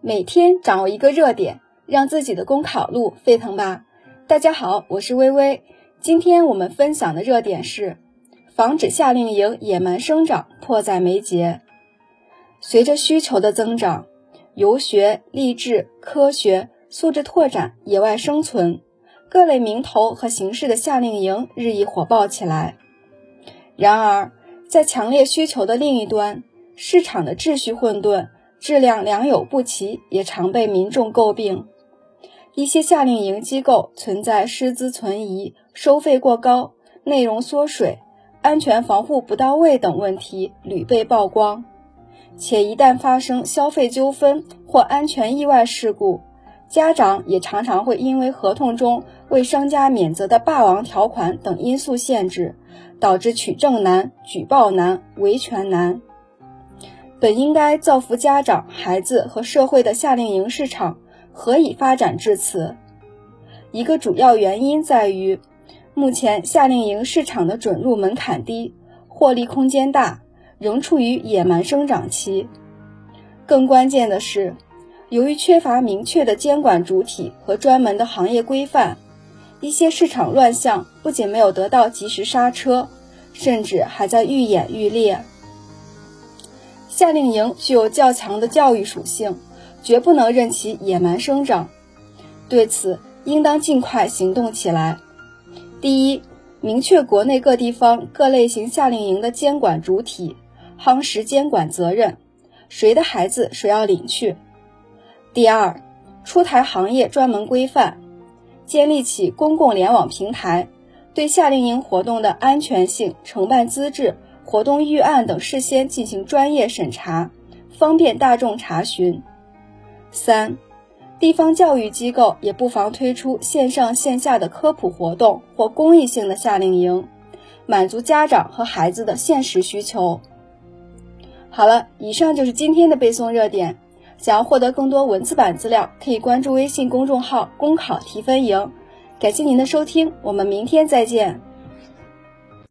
每天掌握一个热点，让自己的公考路沸腾吧！大家好，我是微微。今天我们分享的热点是防止夏令营野蛮生长，迫在眉睫。随着需求的增长，游学、励志、科学、素质拓展、野外生存各类名头和形式的夏令营日益火爆起来。然而，在强烈需求的另一端，市场的秩序混沌。质量良莠不齐，也常被民众诟病。一些夏令营机构存在师资存疑、收费过高、内容缩水、安全防护不到位等问题屡被曝光。且一旦发生消费纠纷或安全意外事故，家长也常常会因为合同中为商家免责的霸王条款等因素限制，导致取证难、举报难、维权难。本应该造福家长、孩子和社会的夏令营市场，何以发展至此？一个主要原因在于，目前夏令营市场的准入门槛低，获利空间大，仍处于野蛮生长期。更关键的是，由于缺乏明确的监管主体和专门的行业规范，一些市场乱象不仅没有得到及时刹车，甚至还在愈演愈烈。夏令营具有较强的教育属性，绝不能任其野蛮生长。对此，应当尽快行动起来。第一，明确国内各地方各类型夏令营的监管主体，夯实监管责任，谁的孩子谁要领去。第二，出台行业专门规范，建立起公共联网平台，对夏令营活动的安全性、承办资质。活动预案等事先进行专业审查，方便大众查询。三、地方教育机构也不妨推出线上线下的科普活动或公益性的夏令营，满足家长和孩子的现实需求。好了，以上就是今天的背诵热点。想要获得更多文字版资料，可以关注微信公众号“公考提分营”。感谢您的收听，我们明天再见。